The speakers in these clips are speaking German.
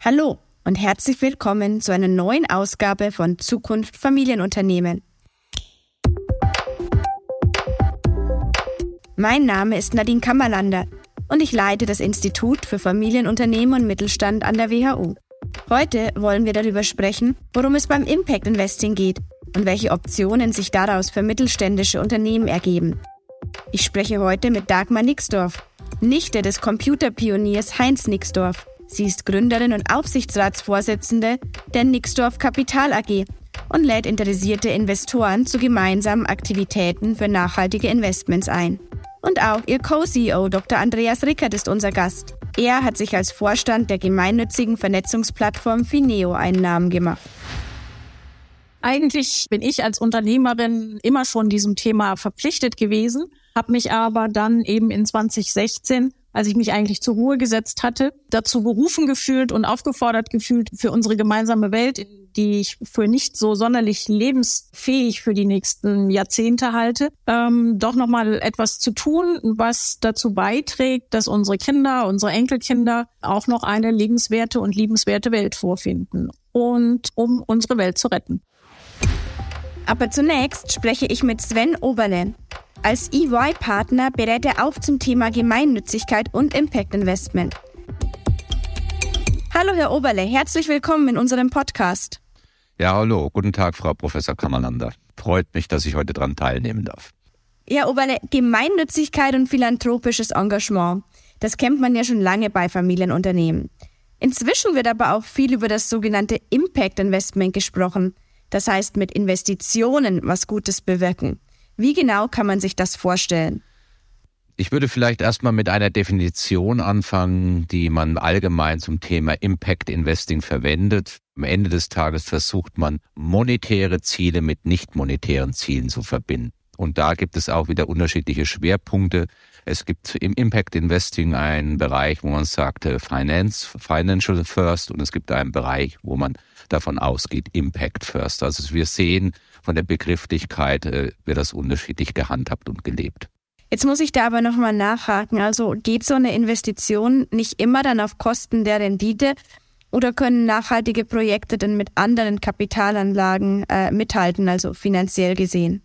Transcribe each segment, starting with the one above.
Hallo und herzlich willkommen zu einer neuen Ausgabe von Zukunft Familienunternehmen. Mein Name ist Nadine Kammerlander und ich leite das Institut für Familienunternehmen und Mittelstand an der WHU. Heute wollen wir darüber sprechen, worum es beim Impact Investing geht und welche Optionen sich daraus für mittelständische Unternehmen ergeben. Ich spreche heute mit Dagmar Nixdorf, Nichte des Computerpioniers Heinz Nixdorf. Sie ist Gründerin und Aufsichtsratsvorsitzende der Nixdorf Kapital AG und lädt interessierte Investoren zu gemeinsamen Aktivitäten für nachhaltige Investments ein. Und auch ihr Co-CEO Dr. Andreas Rickert ist unser Gast. Er hat sich als Vorstand der gemeinnützigen Vernetzungsplattform Fineo einen Namen gemacht. Eigentlich bin ich als Unternehmerin immer schon diesem Thema verpflichtet gewesen, habe mich aber dann eben in 2016 als ich mich eigentlich zur Ruhe gesetzt hatte, dazu berufen gefühlt und aufgefordert gefühlt für unsere gemeinsame Welt, die ich für nicht so sonderlich lebensfähig für die nächsten Jahrzehnte halte, ähm, doch nochmal etwas zu tun, was dazu beiträgt, dass unsere Kinder, unsere Enkelkinder auch noch eine lebenswerte und liebenswerte Welt vorfinden und um unsere Welt zu retten. Aber zunächst spreche ich mit Sven Oberle. Als EY-Partner berät er auch zum Thema Gemeinnützigkeit und Impact Investment. Hallo, Herr Oberle, herzlich willkommen in unserem Podcast. Ja, hallo, guten Tag, Frau Professor Kammerlander. Freut mich, dass ich heute daran teilnehmen darf. Herr Oberle, Gemeinnützigkeit und philanthropisches Engagement, das kennt man ja schon lange bei Familienunternehmen. Inzwischen wird aber auch viel über das sogenannte Impact Investment gesprochen. Das heißt, mit Investitionen was Gutes bewirken. Wie genau kann man sich das vorstellen? Ich würde vielleicht erstmal mit einer Definition anfangen, die man allgemein zum Thema Impact Investing verwendet. Am Ende des Tages versucht man, monetäre Ziele mit nicht monetären Zielen zu verbinden. Und da gibt es auch wieder unterschiedliche Schwerpunkte. Es gibt im Impact Investing einen Bereich, wo man sagt äh, Finance, Financial First und es gibt einen Bereich, wo man davon ausgeht Impact First. Also wir sehen von der Begrifflichkeit äh, wird das unterschiedlich gehandhabt und gelebt. Jetzt muss ich da aber nochmal nachhaken. Also geht so eine Investition nicht immer dann auf Kosten der Rendite oder können nachhaltige Projekte denn mit anderen Kapitalanlagen äh, mithalten, also finanziell gesehen?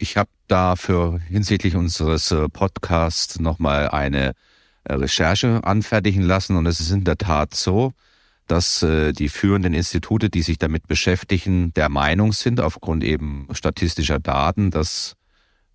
Ich habe dafür hinsichtlich unseres äh, Podcasts nochmal eine äh, Recherche anfertigen lassen und es ist in der Tat so, dass äh, die führenden Institute, die sich damit beschäftigen, der Meinung sind, aufgrund eben statistischer Daten, dass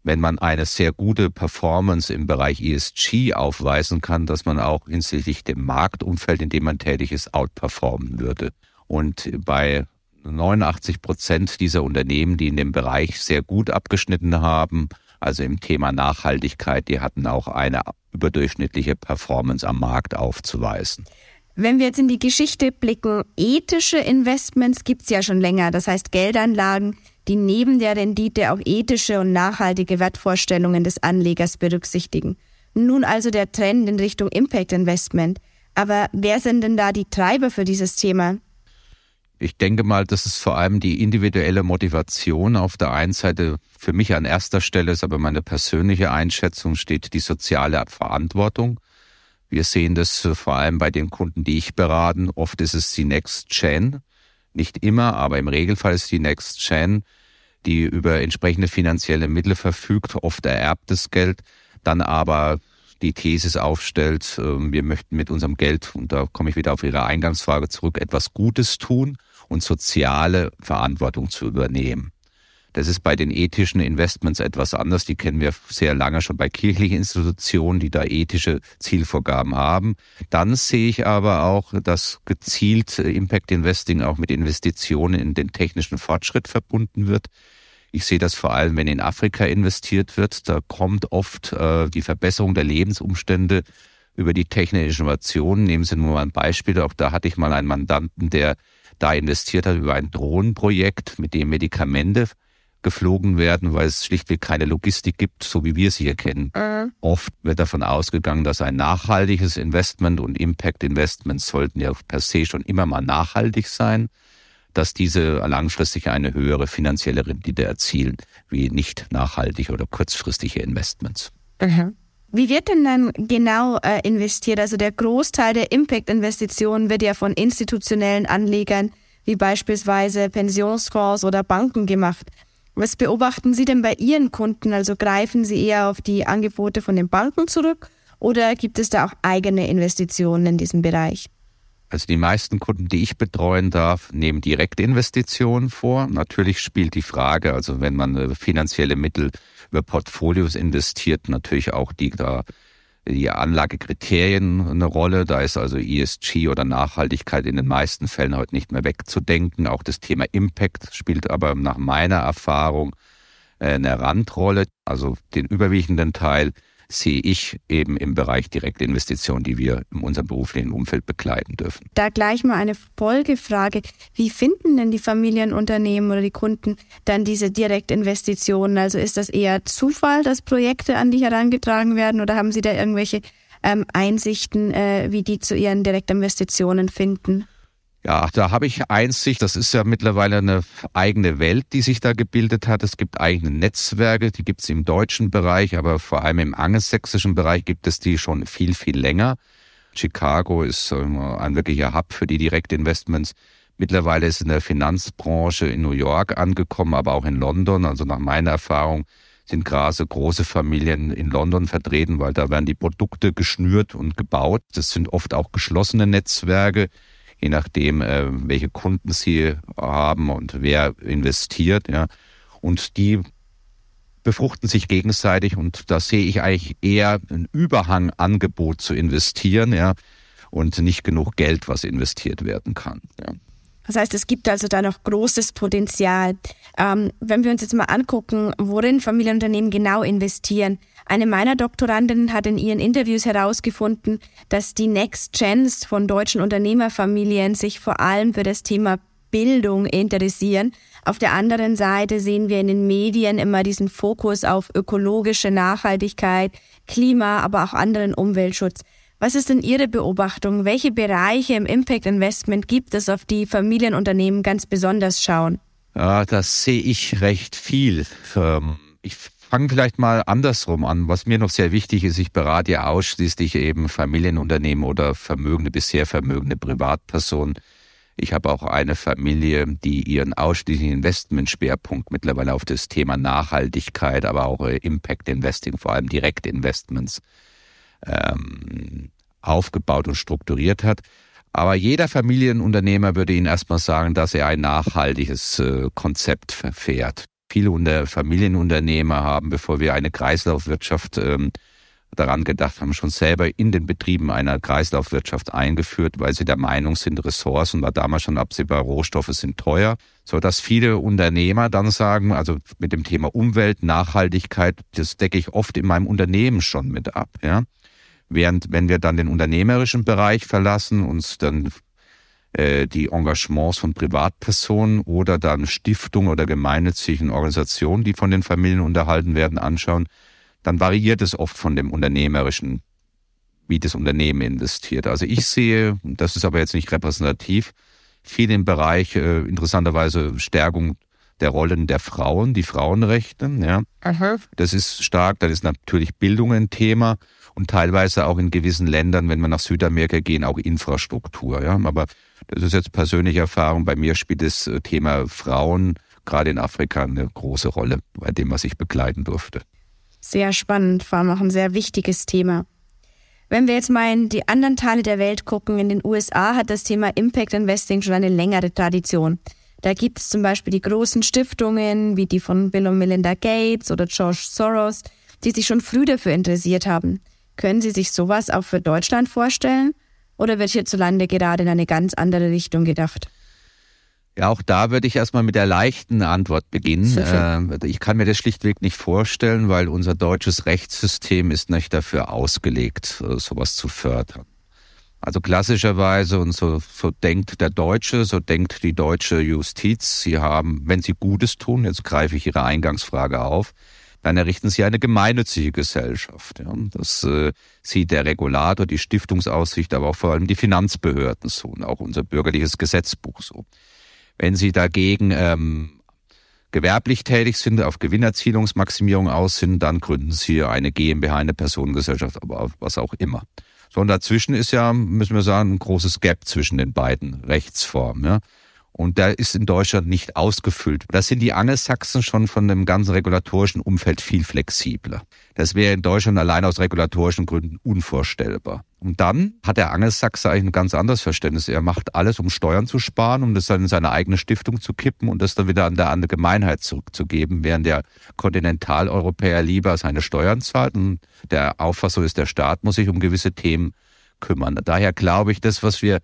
wenn man eine sehr gute Performance im Bereich ESG aufweisen kann, dass man auch hinsichtlich dem Marktumfeld, in dem man tätig ist, outperformen würde. Und bei 89 Prozent dieser Unternehmen, die in dem Bereich sehr gut abgeschnitten haben, also im Thema Nachhaltigkeit, die hatten auch eine überdurchschnittliche Performance am Markt aufzuweisen. Wenn wir jetzt in die Geschichte blicken, ethische Investments gibt's ja schon länger. Das heißt Geldanlagen, die neben der Rendite auch ethische und nachhaltige Wertvorstellungen des Anlegers berücksichtigen. Nun also der Trend in Richtung Impact Investment. Aber wer sind denn da die Treiber für dieses Thema? Ich denke mal, das ist vor allem die individuelle Motivation. Auf der einen Seite für mich an erster Stelle ist aber meine persönliche Einschätzung steht die soziale Verantwortung. Wir sehen das äh, vor allem bei den Kunden, die ich beraten. Oft ist es die Next Gen. Nicht immer, aber im Regelfall ist die Next Gen, die über entsprechende finanzielle Mittel verfügt, oft ererbtes Geld, dann aber die Thesis aufstellt, ähm, wir möchten mit unserem Geld, und da komme ich wieder auf Ihre Eingangsfrage zurück, etwas Gutes tun und soziale Verantwortung zu übernehmen. Das ist bei den ethischen Investments etwas anders. Die kennen wir sehr lange schon bei kirchlichen Institutionen, die da ethische Zielvorgaben haben. Dann sehe ich aber auch, dass gezielt Impact Investing auch mit Investitionen in den technischen Fortschritt verbunden wird. Ich sehe das vor allem, wenn in Afrika investiert wird. Da kommt oft äh, die Verbesserung der Lebensumstände über die technische Innovation. Nehmen Sie nur mal ein Beispiel. Auch da hatte ich mal einen Mandanten, der da investiert hat über ein Drohnenprojekt, mit dem Medikamente geflogen werden, weil es schlichtweg keine Logistik gibt, so wie wir sie hier kennen. Mhm. Oft wird davon ausgegangen, dass ein nachhaltiges Investment und Impact Investments sollten ja per se schon immer mal nachhaltig sein, dass diese langfristig eine höhere finanzielle Rendite erzielen, wie nicht nachhaltige oder kurzfristige Investments. Mhm. Wie wird denn dann genau äh, investiert? Also der Großteil der Impact-Investitionen wird ja von institutionellen Anlegern wie beispielsweise Pensionsfonds oder Banken gemacht. Was beobachten Sie denn bei Ihren Kunden? Also greifen Sie eher auf die Angebote von den Banken zurück oder gibt es da auch eigene Investitionen in diesem Bereich? Also die meisten Kunden, die ich betreuen darf, nehmen Direktinvestitionen vor. Natürlich spielt die Frage, also wenn man äh, finanzielle Mittel Portfolios investiert, natürlich auch die die Anlagekriterien eine Rolle. Da ist also ESG oder Nachhaltigkeit in den meisten Fällen heute nicht mehr wegzudenken. Auch das Thema Impact spielt aber nach meiner Erfahrung äh, eine Randrolle. Also den überwiegenden Teil sehe ich eben im Bereich Direktinvestitionen, die wir in unserem beruflichen Umfeld begleiten dürfen. Da gleich mal eine Folgefrage. Wie finden denn die Familienunternehmen oder die Kunden dann diese Direktinvestitionen? Also ist das eher Zufall, dass Projekte an die herangetragen werden oder haben Sie da irgendwelche ähm, Einsichten, äh, wie die zu ihren Direktinvestitionen finden? Ja, da habe ich Einsicht. Das ist ja mittlerweile eine eigene Welt, die sich da gebildet hat. Es gibt eigene Netzwerke, die gibt es im deutschen Bereich, aber vor allem im angelsächsischen Bereich gibt es die schon viel, viel länger. Chicago ist ein wirklicher Hub für die Direktinvestments. Mittlerweile ist in der Finanzbranche in New York angekommen, aber auch in London. Also nach meiner Erfahrung sind gerade große Familien in London vertreten, weil da werden die Produkte geschnürt und gebaut. Das sind oft auch geschlossene Netzwerke je nachdem, äh, welche Kunden sie haben und wer investiert, ja. Und die befruchten sich gegenseitig und da sehe ich eigentlich eher ein Überhangangebot zu investieren, ja, und nicht genug Geld, was investiert werden kann. Ja. Das heißt, es gibt also da noch großes Potenzial. Ähm, wenn wir uns jetzt mal angucken, worin Familienunternehmen genau investieren. Eine meiner Doktorandinnen hat in ihren Interviews herausgefunden, dass die Next Gens von deutschen Unternehmerfamilien sich vor allem für das Thema Bildung interessieren. Auf der anderen Seite sehen wir in den Medien immer diesen Fokus auf ökologische Nachhaltigkeit, Klima, aber auch anderen Umweltschutz. Was ist denn Ihre Beobachtung? Welche Bereiche im Impact Investment gibt es, auf die Familienunternehmen ganz besonders schauen? Ja, das sehe ich recht viel. Ähm, ich fange vielleicht mal andersrum an. Was mir noch sehr wichtig ist, ich berate ja ausschließlich eben Familienunternehmen oder vermögende, bisher vermögende Privatpersonen. Ich habe auch eine Familie, die ihren ausschließlichen Investmentschwerpunkt mittlerweile auf das Thema Nachhaltigkeit, aber auch äh, Impact Investing, vor allem Direktinvestments ähm, aufgebaut und strukturiert hat. Aber jeder Familienunternehmer würde Ihnen erstmal sagen, dass er ein nachhaltiges äh, Konzept verfährt. Viele Familienunternehmer haben, bevor wir eine Kreislaufwirtschaft ähm, daran gedacht haben, schon selber in den Betrieben einer Kreislaufwirtschaft eingeführt, weil sie der Meinung sind, Ressourcen war damals schon absehbar, Rohstoffe sind teuer, so dass viele Unternehmer dann sagen, also mit dem Thema Umwelt, Nachhaltigkeit, das decke ich oft in meinem Unternehmen schon mit ab, ja. Während wenn wir dann den unternehmerischen Bereich verlassen, uns dann die Engagements von Privatpersonen oder dann Stiftungen oder gemeinnützigen Organisationen, die von den Familien unterhalten werden, anschauen, dann variiert es oft von dem unternehmerischen, wie das Unternehmen investiert. Also ich sehe, das ist aber jetzt nicht repräsentativ, viel im Bereich äh, interessanterweise Stärkung der Rollen der Frauen, die Frauenrechte. Ja. Aha. Das ist stark. Dann ist natürlich Bildung ein Thema und teilweise auch in gewissen Ländern, wenn wir nach Südamerika gehen, auch Infrastruktur. Ja. Aber das ist jetzt persönliche Erfahrung. Bei mir spielt das äh, Thema Frauen gerade in Afrika eine große Rolle bei dem, was ich begleiten durfte. Sehr spannend, vor allem auch ein sehr wichtiges Thema. Wenn wir jetzt mal in die anderen Teile der Welt gucken, in den USA hat das Thema Impact Investing schon eine längere Tradition. Da gibt es zum Beispiel die großen Stiftungen wie die von Bill und Melinda Gates oder George Soros, die sich schon früh dafür interessiert haben. Können Sie sich sowas auch für Deutschland vorstellen? Oder wird hierzulande gerade in eine ganz andere Richtung gedacht? Ja, auch da würde ich erstmal mit der leichten Antwort beginnen. Äh, ich kann mir das schlichtweg nicht vorstellen, weil unser deutsches Rechtssystem ist nicht dafür ausgelegt, äh, sowas zu fördern. Also klassischerweise, und so, so denkt der Deutsche, so denkt die deutsche Justiz, sie haben, wenn sie Gutes tun, jetzt greife ich Ihre Eingangsfrage auf, dann errichten sie eine gemeinnützige Gesellschaft. Ja. Das äh, sieht der Regulator, die Stiftungsaussicht, aber auch vor allem die Finanzbehörden so und auch unser bürgerliches Gesetzbuch so. Wenn sie dagegen ähm, gewerblich tätig sind, auf Gewinnerzielungsmaximierung aus sind, dann gründen sie eine GmbH, eine Personengesellschaft, aber was auch immer. So, und dazwischen ist ja, müssen wir sagen, ein großes Gap zwischen den beiden Rechtsformen. Ja. Und der ist in Deutschland nicht ausgefüllt. Da sind die Angelsachsen schon von dem ganzen regulatorischen Umfeld viel flexibler. Das wäre in Deutschland allein aus regulatorischen Gründen unvorstellbar. Und dann hat der Angelsachse eigentlich ein ganz anderes Verständnis. Er macht alles, um Steuern zu sparen, um das dann in seine eigene Stiftung zu kippen und das dann wieder an der Allgemeinheit zurückzugeben, während der Kontinentaleuropäer lieber seine Steuern zahlt und der Auffassung ist, der Staat muss sich um gewisse Themen kümmern. Daher glaube ich, das, was wir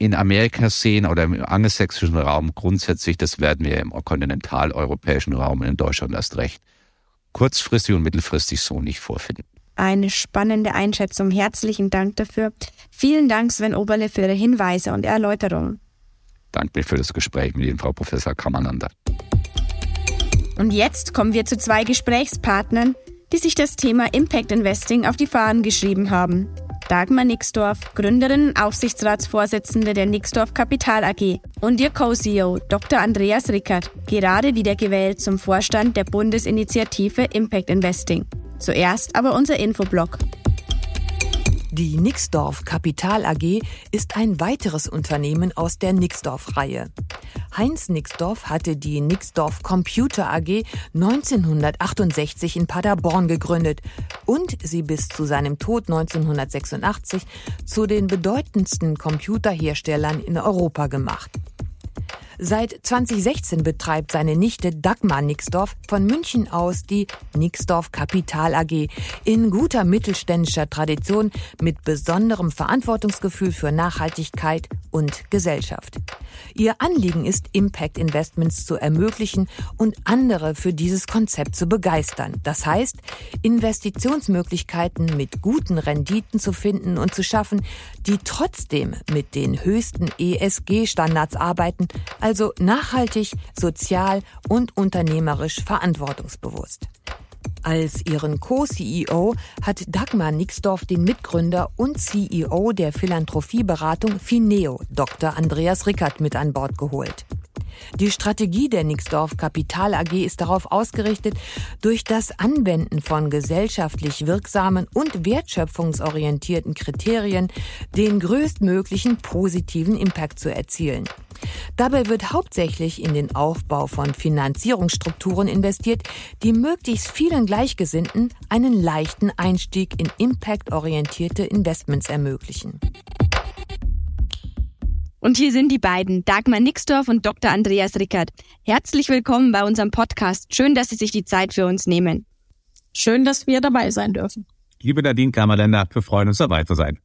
in Amerika sehen oder im angelsächsischen Raum grundsätzlich, das werden wir im kontinentaleuropäischen Raum in Deutschland erst recht kurzfristig und mittelfristig so nicht vorfinden. Eine spannende Einschätzung. Herzlichen Dank dafür. Vielen Dank, Sven Oberle, für Ihre Hinweise und Erläuterungen. Danke für das Gespräch mit Ihnen, Frau Professor Kammerlander. Und jetzt kommen wir zu zwei Gesprächspartnern, die sich das Thema Impact Investing auf die Fahnen geschrieben haben. Dagmar Nixdorf, Gründerin und Aufsichtsratsvorsitzende der Nixdorf Kapital AG und ihr Co-CEO Dr. Andreas Rickert, gerade wiedergewählt zum Vorstand der Bundesinitiative Impact Investing. Zuerst aber unser Infoblog. Die Nixdorf Kapital AG ist ein weiteres Unternehmen aus der Nixdorf-Reihe. Heinz Nixdorf hatte die Nixdorf Computer AG 1968 in Paderborn gegründet und sie bis zu seinem Tod 1986 zu den bedeutendsten Computerherstellern in Europa gemacht. Seit 2016 betreibt seine Nichte Dagmar Nixdorf von München aus die Nixdorf Kapital AG in guter mittelständischer Tradition mit besonderem Verantwortungsgefühl für Nachhaltigkeit und Gesellschaft. Ihr Anliegen ist, Impact Investments zu ermöglichen und andere für dieses Konzept zu begeistern. Das heißt, Investitionsmöglichkeiten mit guten Renditen zu finden und zu schaffen, die trotzdem mit den höchsten ESG-Standards arbeiten, also nachhaltig, sozial und unternehmerisch verantwortungsbewusst. Als ihren Co-CEO hat Dagmar Nixdorf den Mitgründer und CEO der Philanthropieberatung Fineo, Dr. Andreas Rickert, mit an Bord geholt. Die Strategie der Nixdorf Kapital AG ist darauf ausgerichtet, durch das Anwenden von gesellschaftlich wirksamen und wertschöpfungsorientierten Kriterien den größtmöglichen positiven Impact zu erzielen. Dabei wird hauptsächlich in den Aufbau von Finanzierungsstrukturen investiert, die möglichst vielen Gleichgesinnten einen leichten Einstieg in impactorientierte Investments ermöglichen. Und hier sind die beiden, Dagmar Nixdorf und Dr. Andreas Rickert. Herzlich willkommen bei unserem Podcast. Schön, dass Sie sich die Zeit für uns nehmen. Schön, dass wir dabei sein dürfen. Liebe Nadine Kammerländer, wir freuen uns dabei zu sein.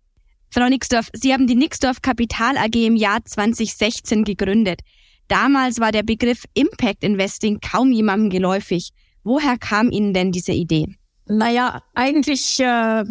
Frau Nixdorf, Sie haben die Nixdorf Kapital AG im Jahr 2016 gegründet. Damals war der Begriff Impact Investing kaum jemandem geläufig. Woher kam Ihnen denn diese Idee? Naja, eigentlich äh,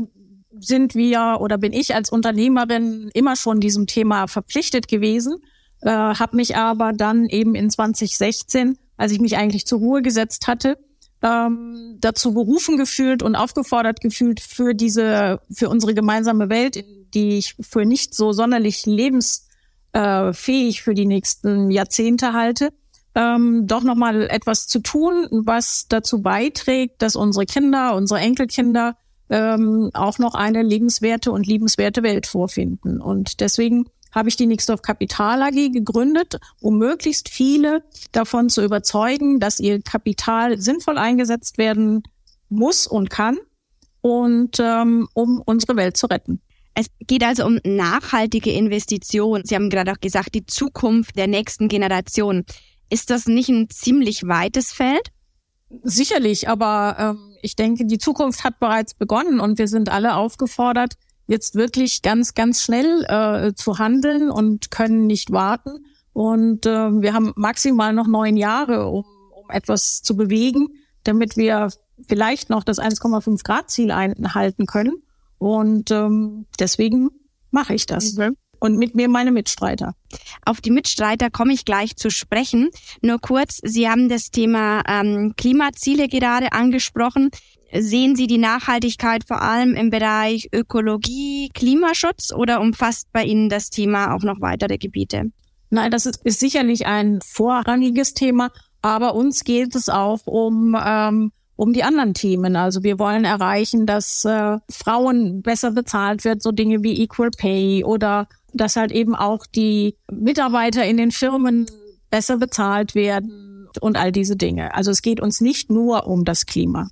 sind wir oder bin ich als Unternehmerin immer schon diesem Thema verpflichtet gewesen, äh, habe mich aber dann eben in 2016, als ich mich eigentlich zur Ruhe gesetzt hatte, ähm, dazu berufen gefühlt und aufgefordert gefühlt für diese, für unsere gemeinsame Welt, die ich für nicht so sonderlich lebensfähig für die nächsten Jahrzehnte halte, ähm, doch nochmal etwas zu tun, was dazu beiträgt, dass unsere Kinder, unsere Enkelkinder ähm, auch noch eine lebenswerte und liebenswerte Welt vorfinden. Und deswegen habe ich die Nixdorf Kapital AG gegründet, um möglichst viele davon zu überzeugen, dass ihr Kapital sinnvoll eingesetzt werden muss und kann und ähm, um unsere Welt zu retten. Es geht also um nachhaltige Investitionen. Sie haben gerade auch gesagt, die Zukunft der nächsten Generation. Ist das nicht ein ziemlich weites Feld? Sicherlich, aber ähm, ich denke, die Zukunft hat bereits begonnen und wir sind alle aufgefordert, jetzt wirklich ganz, ganz schnell äh, zu handeln und können nicht warten. Und äh, wir haben maximal noch neun Jahre, um, um etwas zu bewegen, damit wir vielleicht noch das 1,5 Grad Ziel einhalten können. Und ähm, deswegen mache ich das. Mhm und mit mir meine Mitstreiter. Auf die Mitstreiter komme ich gleich zu sprechen. Nur kurz, Sie haben das Thema ähm, Klimaziele gerade angesprochen. Sehen Sie die Nachhaltigkeit vor allem im Bereich Ökologie, Klimaschutz oder umfasst bei Ihnen das Thema auch noch weitere Gebiete? Nein, das ist, ist sicherlich ein vorrangiges Thema, Aber uns geht es auch um ähm, um die anderen Themen. Also wir wollen erreichen, dass äh, Frauen besser bezahlt wird, so Dinge wie Equal Pay oder dass halt eben auch die Mitarbeiter in den Firmen besser bezahlt werden und all diese Dinge. Also es geht uns nicht nur um das Klima.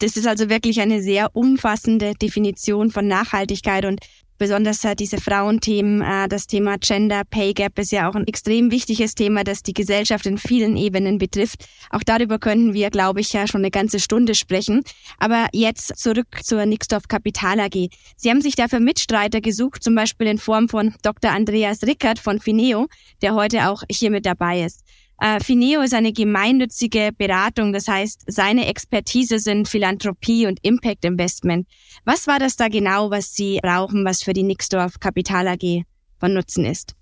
Das ist also wirklich eine sehr umfassende Definition von Nachhaltigkeit und besonders äh, diese Frauenthemen, äh, das Thema Gender Pay Gap ist ja auch ein extrem wichtiges Thema, das die Gesellschaft in vielen Ebenen betrifft. Auch darüber könnten wir, glaube ich, ja schon eine ganze Stunde sprechen. Aber jetzt zurück zur Nixdorf Kapital AG. Sie haben sich dafür Mitstreiter gesucht, zum Beispiel in Form von Dr. Andreas Rickert von Fineo, der heute auch hier mit dabei ist. Äh, Fineo ist eine gemeinnützige Beratung, das heißt, seine Expertise sind Philanthropie und Impact Investment. Was war das da genau, was Sie brauchen, was für die Nixdorf Kapital AG von Nutzen ist?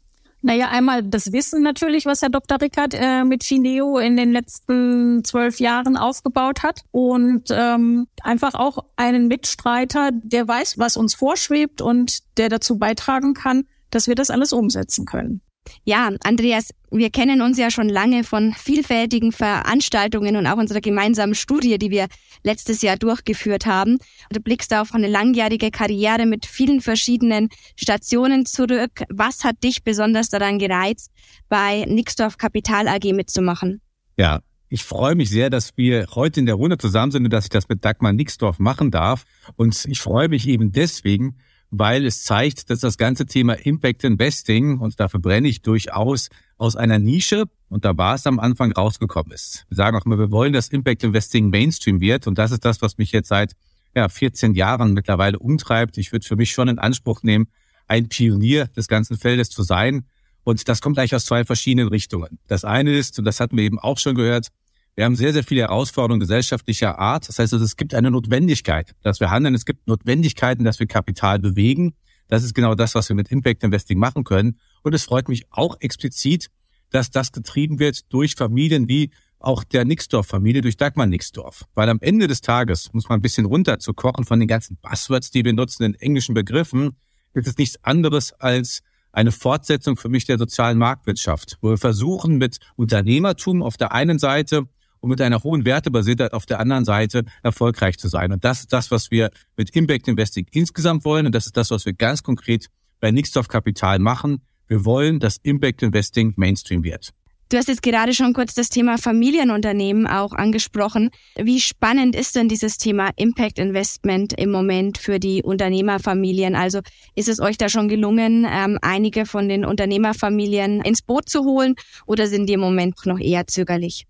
Naja, einmal das Wissen natürlich, was Herr Dr. Rickert äh, mit Fineo in den letzten zwölf Jahren aufgebaut hat und ähm, einfach auch einen Mitstreiter, der weiß, was uns vorschwebt und der dazu beitragen kann, dass wir das alles umsetzen können. Ja, Andreas, wir kennen uns ja schon lange von vielfältigen Veranstaltungen und auch unserer gemeinsamen Studie, die wir letztes Jahr durchgeführt haben. Du blickst auf eine langjährige Karriere mit vielen verschiedenen Stationen zurück. Was hat dich besonders daran gereizt, bei Nixdorf Kapital AG mitzumachen? Ja, ich freue mich sehr, dass wir heute in der Runde zusammen sind und dass ich das mit Dagmar Nixdorf machen darf. Und ich freue mich eben deswegen, weil es zeigt, dass das ganze Thema Impact Investing, und dafür brenne ich durchaus, aus einer Nische, und da war es am Anfang rausgekommen ist. Wir sagen auch immer, wir wollen, dass Impact Investing Mainstream wird, und das ist das, was mich jetzt seit ja, 14 Jahren mittlerweile umtreibt. Ich würde für mich schon in Anspruch nehmen, ein Pionier des ganzen Feldes zu sein. Und das kommt eigentlich aus zwei verschiedenen Richtungen. Das eine ist, und das hatten wir eben auch schon gehört, wir haben sehr, sehr viele Herausforderungen gesellschaftlicher Art. Das heißt, es gibt eine Notwendigkeit, dass wir handeln. Es gibt Notwendigkeiten, dass wir Kapital bewegen. Das ist genau das, was wir mit Impact Investing machen können. Und es freut mich auch explizit, dass das getrieben wird durch Familien wie auch der Nixdorf-Familie, durch Dagmar Nixdorf. Weil am Ende des Tages, muss man ein bisschen runter zu kochen von den ganzen Buzzwords, die wir nutzen in englischen Begriffen, ist es nichts anderes als eine Fortsetzung für mich der sozialen Marktwirtschaft, wo wir versuchen mit Unternehmertum auf der einen Seite und mit einer hohen Wertebasiertheit auf der anderen Seite erfolgreich zu sein. Und das ist das, was wir mit Impact Investing insgesamt wollen. Und das ist das, was wir ganz konkret bei Nixdorf Kapital machen. Wir wollen, dass Impact Investing Mainstream wird. Du hast jetzt gerade schon kurz das Thema Familienunternehmen auch angesprochen. Wie spannend ist denn dieses Thema Impact Investment im Moment für die Unternehmerfamilien? Also ist es euch da schon gelungen, ähm, einige von den Unternehmerfamilien ins Boot zu holen oder sind die im Moment noch eher zögerlich?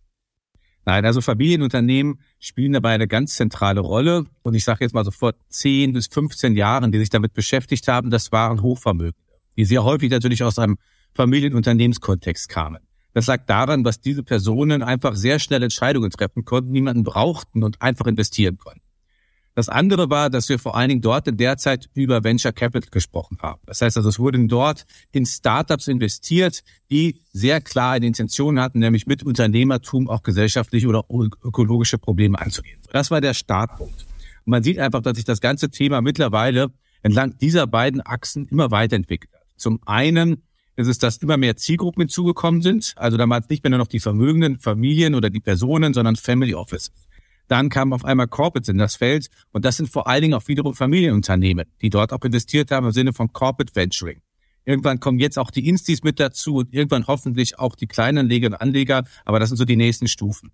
Nein, also Familienunternehmen spielen dabei eine ganz zentrale Rolle. Und ich sage jetzt mal so vor 10 bis 15 Jahren, die sich damit beschäftigt haben, das waren Hochvermögende, die sehr häufig natürlich aus einem Familienunternehmenskontext kamen. Das lag daran, dass diese Personen einfach sehr schnell Entscheidungen treffen konnten, niemanden brauchten und einfach investieren konnten. Das andere war, dass wir vor allen Dingen dort in der Zeit über Venture Capital gesprochen haben. Das heißt also, es wurden dort in Startups investiert, die sehr klar eine Intention hatten, nämlich mit Unternehmertum auch gesellschaftliche oder ökologische Probleme anzugehen. Das war der Startpunkt. Und man sieht einfach, dass sich das ganze Thema mittlerweile entlang dieser beiden Achsen immer weiterentwickelt hat. Zum einen ist es, dass immer mehr Zielgruppen hinzugekommen sind. Also da waren es nicht mehr nur noch die vermögenden Familien oder die Personen, sondern Family Office. Dann kamen auf einmal Corporates in das Feld und das sind vor allen Dingen auch wiederum Familienunternehmen, die dort auch investiert haben im Sinne von Corporate Venturing. Irgendwann kommen jetzt auch die Instis mit dazu und irgendwann hoffentlich auch die kleinen Anleger und Anleger, aber das sind so die nächsten Stufen.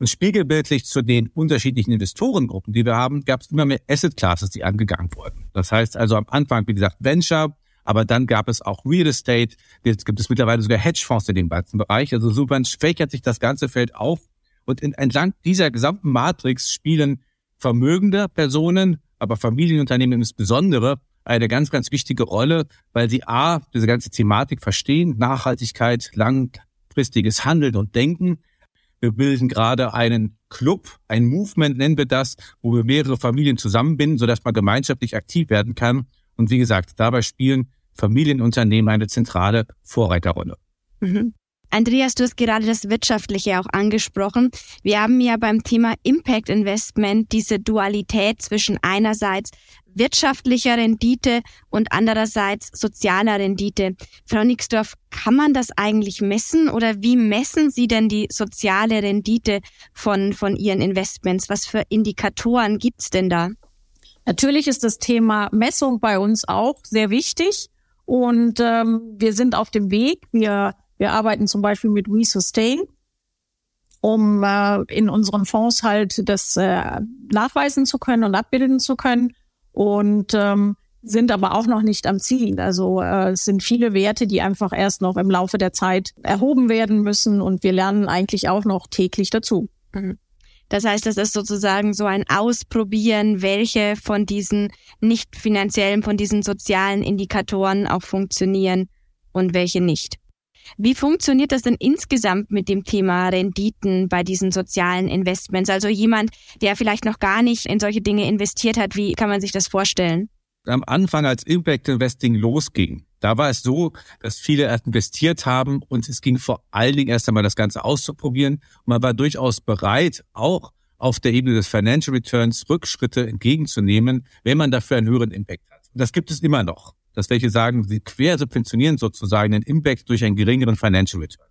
Und spiegelbildlich zu den unterschiedlichen Investorengruppen, die wir haben, gab es immer mehr Asset Classes, die angegangen wurden. Das heißt also am Anfang, wie gesagt, Venture, aber dann gab es auch Real Estate, jetzt gibt es mittlerweile sogar Hedgefonds in dem ganzen Bereich. Also so fächert sich das ganze Feld auf und in, entlang dieser gesamten Matrix spielen vermögende Personen, aber Familienunternehmen insbesondere eine ganz, ganz wichtige Rolle, weil sie A, diese ganze Thematik verstehen, Nachhaltigkeit, langfristiges Handeln und Denken. Wir bilden gerade einen Club, ein Movement nennen wir das, wo wir mehrere Familien zusammenbinden, sodass man gemeinschaftlich aktiv werden kann. Und wie gesagt, dabei spielen Familienunternehmen eine zentrale Vorreiterrolle. Mhm. Andreas, du hast gerade das Wirtschaftliche auch angesprochen. Wir haben ja beim Thema Impact Investment diese Dualität zwischen einerseits wirtschaftlicher Rendite und andererseits sozialer Rendite. Frau Nixdorf, kann man das eigentlich messen oder wie messen Sie denn die soziale Rendite von, von Ihren Investments? Was für Indikatoren gibt's denn da? Natürlich ist das Thema Messung bei uns auch sehr wichtig und ähm, wir sind auf dem Weg. Wir wir arbeiten zum Beispiel mit WeSustain, um äh, in unseren Fonds halt das äh, nachweisen zu können und abbilden zu können. Und ähm, sind aber auch noch nicht am Ziel. Also äh, es sind viele Werte, die einfach erst noch im Laufe der Zeit erhoben werden müssen und wir lernen eigentlich auch noch täglich dazu. Mhm. Das heißt, das ist sozusagen so ein Ausprobieren, welche von diesen nicht finanziellen, von diesen sozialen Indikatoren auch funktionieren und welche nicht. Wie funktioniert das denn insgesamt mit dem Thema Renditen bei diesen sozialen Investments? Also jemand, der vielleicht noch gar nicht in solche Dinge investiert hat, wie kann man sich das vorstellen? Am Anfang, als Impact Investing losging, da war es so, dass viele erst investiert haben und es ging vor allen Dingen erst einmal das Ganze auszuprobieren. Und man war durchaus bereit, auch auf der Ebene des Financial Returns Rückschritte entgegenzunehmen, wenn man dafür einen höheren Impact hat. Und das gibt es immer noch dass welche sagen, sie quersubventionieren sozusagen den Impact durch einen geringeren Financial Return.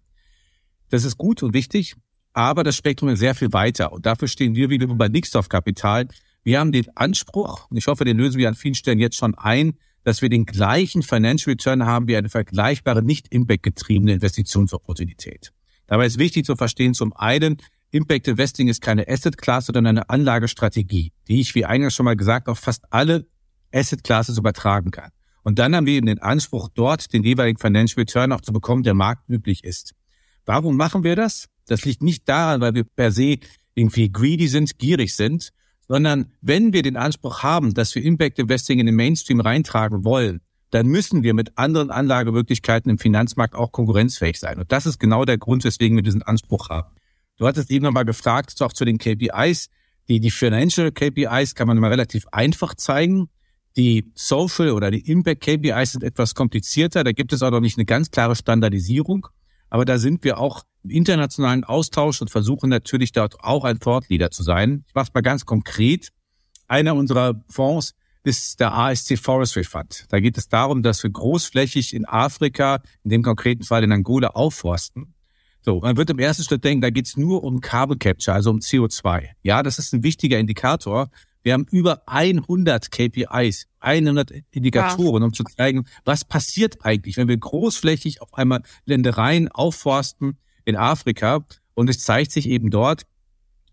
Das ist gut und wichtig, aber das Spektrum ist sehr viel weiter und dafür stehen wir wieder bei Nixdorf Kapital. Wir haben den Anspruch, und ich hoffe, den lösen wir an vielen Stellen jetzt schon ein, dass wir den gleichen Financial Return haben wie eine vergleichbare, nicht Impact-getriebene Investitionsopportunität. Dabei ist wichtig zu verstehen, zum einen, Impact Investing ist keine Asset Class, sondern eine Anlagestrategie, die ich, wie eingangs schon mal gesagt, auf fast alle Asset Classes übertragen kann. Und dann haben wir eben den Anspruch, dort den jeweiligen Financial Return auch zu bekommen, der marktüblich ist. Warum machen wir das? Das liegt nicht daran, weil wir per se irgendwie greedy sind, gierig sind, sondern wenn wir den Anspruch haben, dass wir Impact Investing in den Mainstream reintragen wollen, dann müssen wir mit anderen Anlagemöglichkeiten im Finanzmarkt auch konkurrenzfähig sein. Und das ist genau der Grund, weswegen wir diesen Anspruch haben. Du hattest eben nochmal gefragt, auch zu den KPIs. Die, die Financial KPIs kann man mal relativ einfach zeigen. Die Social oder die Impact KPIs sind etwas komplizierter. Da gibt es auch noch nicht eine ganz klare Standardisierung. Aber da sind wir auch im internationalen Austausch und versuchen natürlich dort auch ein Thought-Leader zu sein. Ich mache es mal ganz konkret. Einer unserer Fonds ist der ASC Forestry Fund. Da geht es darum, dass wir großflächig in Afrika, in dem konkreten Fall in Angola, aufforsten. So, man wird im ersten Schritt denken, da geht es nur um Carbon Capture, also um CO2. Ja, das ist ein wichtiger Indikator, wir haben über 100 KPIs, 100 Indikatoren, um zu zeigen, was passiert eigentlich, wenn wir großflächig auf einmal Ländereien aufforsten in Afrika. Und es zeigt sich eben dort,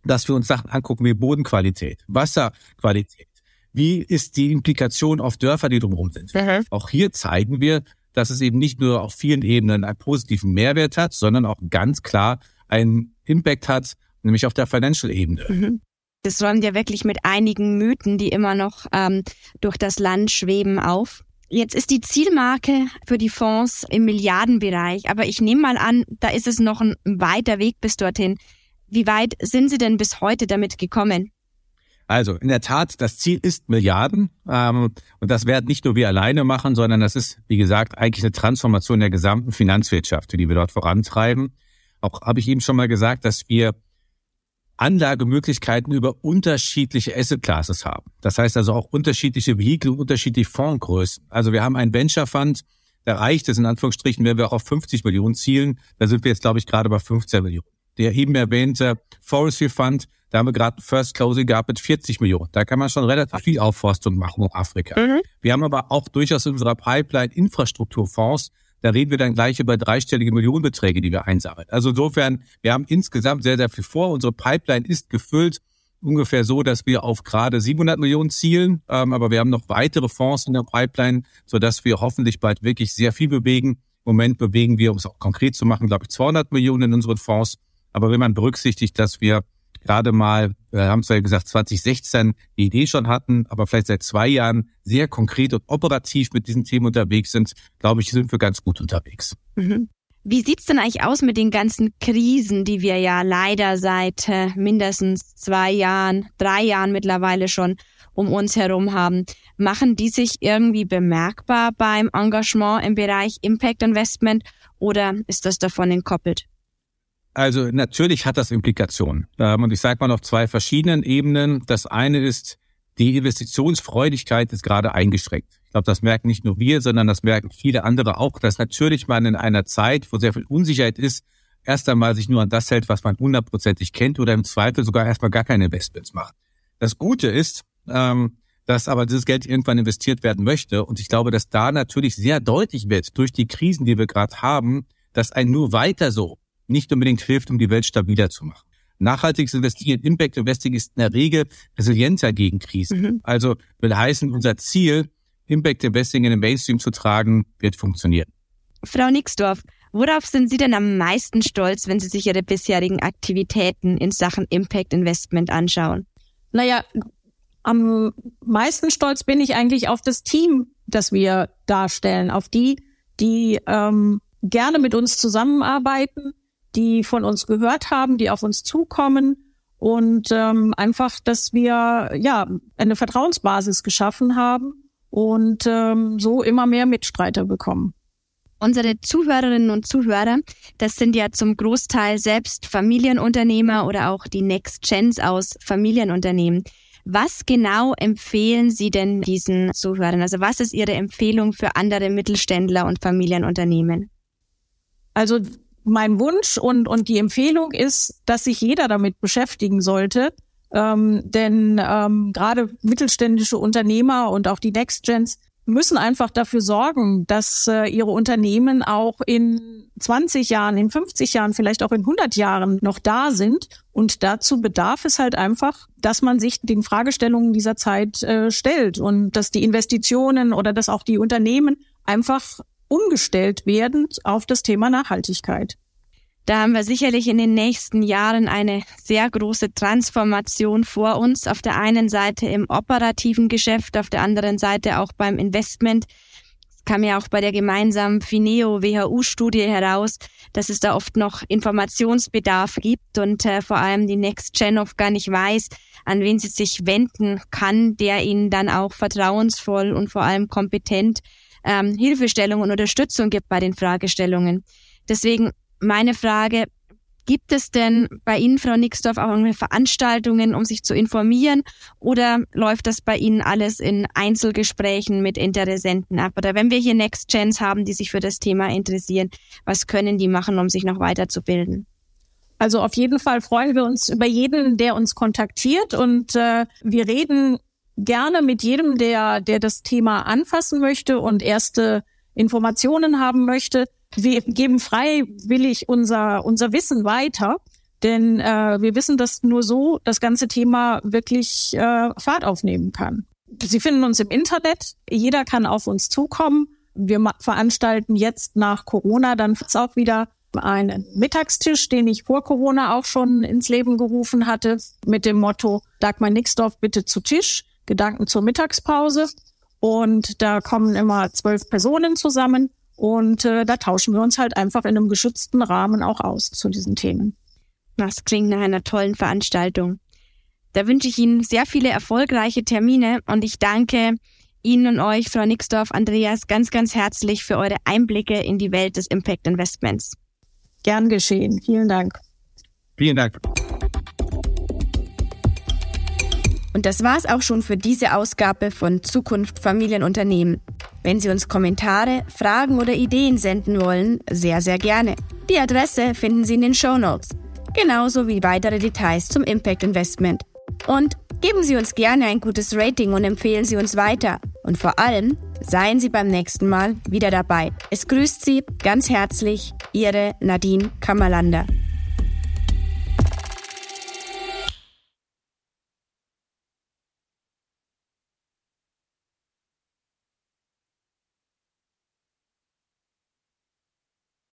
dass wir uns Sachen angucken wie Bodenqualität, Wasserqualität. Wie ist die Implikation auf Dörfer, die drumherum sind? Mhm. Auch hier zeigen wir, dass es eben nicht nur auf vielen Ebenen einen positiven Mehrwert hat, sondern auch ganz klar einen Impact hat, nämlich auf der Financial-Ebene. Mhm. Das räumt ja wirklich mit einigen Mythen, die immer noch ähm, durch das Land schweben, auf. Jetzt ist die Zielmarke für die Fonds im Milliardenbereich, aber ich nehme mal an, da ist es noch ein weiter Weg bis dorthin. Wie weit sind Sie denn bis heute damit gekommen? Also in der Tat, das Ziel ist Milliarden ähm, und das werden nicht nur wir alleine machen, sondern das ist, wie gesagt, eigentlich eine Transformation der gesamten Finanzwirtschaft, die wir dort vorantreiben. Auch habe ich eben schon mal gesagt, dass wir Anlagemöglichkeiten über unterschiedliche Asset Classes haben. Das heißt also auch unterschiedliche Vehikel, unterschiedliche Fondsgrößen. Also wir haben einen Venture Fund, der reicht es in Anführungsstrichen, wenn wir auch auf 50 Millionen zielen, da sind wir jetzt glaube ich gerade bei 15 Millionen. Der eben erwähnte Forestry Fund, da haben wir gerade ein First Closing gehabt mit 40 Millionen. Da kann man schon relativ viel Aufforstung machen in Afrika. Mhm. Wir haben aber auch durchaus in unserer Pipeline Infrastrukturfonds, da reden wir dann gleich über dreistellige Millionenbeträge, die wir einsammeln. Also insofern, wir haben insgesamt sehr, sehr viel vor. Unsere Pipeline ist gefüllt ungefähr so, dass wir auf gerade 700 Millionen zielen. Ähm, aber wir haben noch weitere Fonds in der Pipeline, sodass wir hoffentlich bald wirklich sehr viel bewegen. Im Moment bewegen wir, um es auch konkret zu machen, glaube ich, 200 Millionen in unseren Fonds. Aber wenn man berücksichtigt, dass wir gerade mal, wir haben zwar gesagt, 2016 die Idee schon hatten, aber vielleicht seit zwei Jahren sehr konkret und operativ mit diesen Themen unterwegs sind, glaube ich, sind wir ganz gut unterwegs. Mhm. Wie sieht's denn eigentlich aus mit den ganzen Krisen, die wir ja leider seit äh, mindestens zwei Jahren, drei Jahren mittlerweile schon um uns herum haben? Machen die sich irgendwie bemerkbar beim Engagement im Bereich Impact Investment oder ist das davon entkoppelt? Also natürlich hat das Implikationen. Ähm, und ich sage mal auf zwei verschiedenen Ebenen. Das eine ist, die Investitionsfreudigkeit ist gerade eingeschränkt. Ich glaube, das merken nicht nur wir, sondern das merken viele andere auch, dass natürlich man in einer Zeit, wo sehr viel Unsicherheit ist, erst einmal sich nur an das hält, was man hundertprozentig kennt oder im Zweifel sogar erstmal gar keine Investments macht. Das Gute ist, ähm, dass aber dieses Geld irgendwann investiert werden möchte. Und ich glaube, dass da natürlich sehr deutlich wird durch die Krisen, die wir gerade haben, dass ein nur weiter so nicht unbedingt hilft, um die Welt stabiler zu machen. Nachhaltiges Investieren, Impact Investing ist in der Regel resilienter gegen Krisen. Mhm. Also will heißen, unser Ziel, Impact Investing in den Mainstream zu tragen, wird funktionieren. Frau Nixdorf, worauf sind Sie denn am meisten stolz, wenn Sie sich Ihre bisherigen Aktivitäten in Sachen Impact Investment anschauen? Naja, am meisten stolz bin ich eigentlich auf das Team, das wir darstellen, auf die, die ähm, gerne mit uns zusammenarbeiten, die von uns gehört haben, die auf uns zukommen und ähm, einfach, dass wir ja eine Vertrauensbasis geschaffen haben und ähm, so immer mehr Mitstreiter bekommen. Unsere Zuhörerinnen und Zuhörer, das sind ja zum Großteil selbst Familienunternehmer oder auch die Next Gens aus Familienunternehmen. Was genau empfehlen Sie denn diesen Zuhörern? Also was ist Ihre Empfehlung für andere Mittelständler und Familienunternehmen? Also mein Wunsch und, und die Empfehlung ist, dass sich jeder damit beschäftigen sollte, ähm, denn ähm, gerade mittelständische Unternehmer und auch die Next Gens müssen einfach dafür sorgen, dass äh, ihre Unternehmen auch in 20 Jahren, in 50 Jahren, vielleicht auch in 100 Jahren noch da sind. Und dazu bedarf es halt einfach, dass man sich den Fragestellungen dieser Zeit äh, stellt und dass die Investitionen oder dass auch die Unternehmen einfach umgestellt werden auf das Thema Nachhaltigkeit. Da haben wir sicherlich in den nächsten Jahren eine sehr große Transformation vor uns. Auf der einen Seite im operativen Geschäft, auf der anderen Seite auch beim Investment. Es kam ja auch bei der gemeinsamen Fineo-WHU-Studie heraus, dass es da oft noch Informationsbedarf gibt und äh, vor allem die Next Gen oft gar nicht weiß, an wen sie sich wenden kann, der ihnen dann auch vertrauensvoll und vor allem kompetent ähm, Hilfestellung und Unterstützung gibt bei den Fragestellungen. Deswegen meine Frage, gibt es denn bei Ihnen, Frau Nixdorf, auch irgendwelche Veranstaltungen, um sich zu informieren? Oder läuft das bei Ihnen alles in Einzelgesprächen mit Interessenten ab? Oder wenn wir hier Next Gens haben, die sich für das Thema interessieren, was können die machen, um sich noch weiterzubilden? Also auf jeden Fall freuen wir uns über jeden, der uns kontaktiert und äh, wir reden gerne mit jedem, der, der das Thema anfassen möchte und erste Informationen haben möchte wir geben freiwillig unser, unser Wissen weiter. Denn äh, wir wissen, dass nur so das ganze Thema wirklich äh, Fahrt aufnehmen kann. Sie finden uns im Internet. Jeder kann auf uns zukommen. Wir veranstalten jetzt nach Corona dann auch wieder einen Mittagstisch, den ich vor Corona auch schon ins Leben gerufen hatte, mit dem Motto Dagmar Nixdorf bitte zu Tisch, Gedanken zur Mittagspause. Und da kommen immer zwölf Personen zusammen und äh, da tauschen wir uns halt einfach in einem geschützten Rahmen auch aus zu diesen Themen. Das klingt nach einer tollen Veranstaltung. Da wünsche ich Ihnen sehr viele erfolgreiche Termine und ich danke Ihnen und euch, Frau Nixdorf, Andreas, ganz, ganz herzlich für eure Einblicke in die Welt des Impact Investments. Gern geschehen. Vielen Dank. Vielen Dank. Und das war's auch schon für diese Ausgabe von Zukunft Familienunternehmen. Wenn Sie uns Kommentare, Fragen oder Ideen senden wollen, sehr, sehr gerne. Die Adresse finden Sie in den Show Notes. Genauso wie weitere Details zum Impact Investment. Und geben Sie uns gerne ein gutes Rating und empfehlen Sie uns weiter. Und vor allem seien Sie beim nächsten Mal wieder dabei. Es grüßt Sie ganz herzlich Ihre Nadine Kammerlander.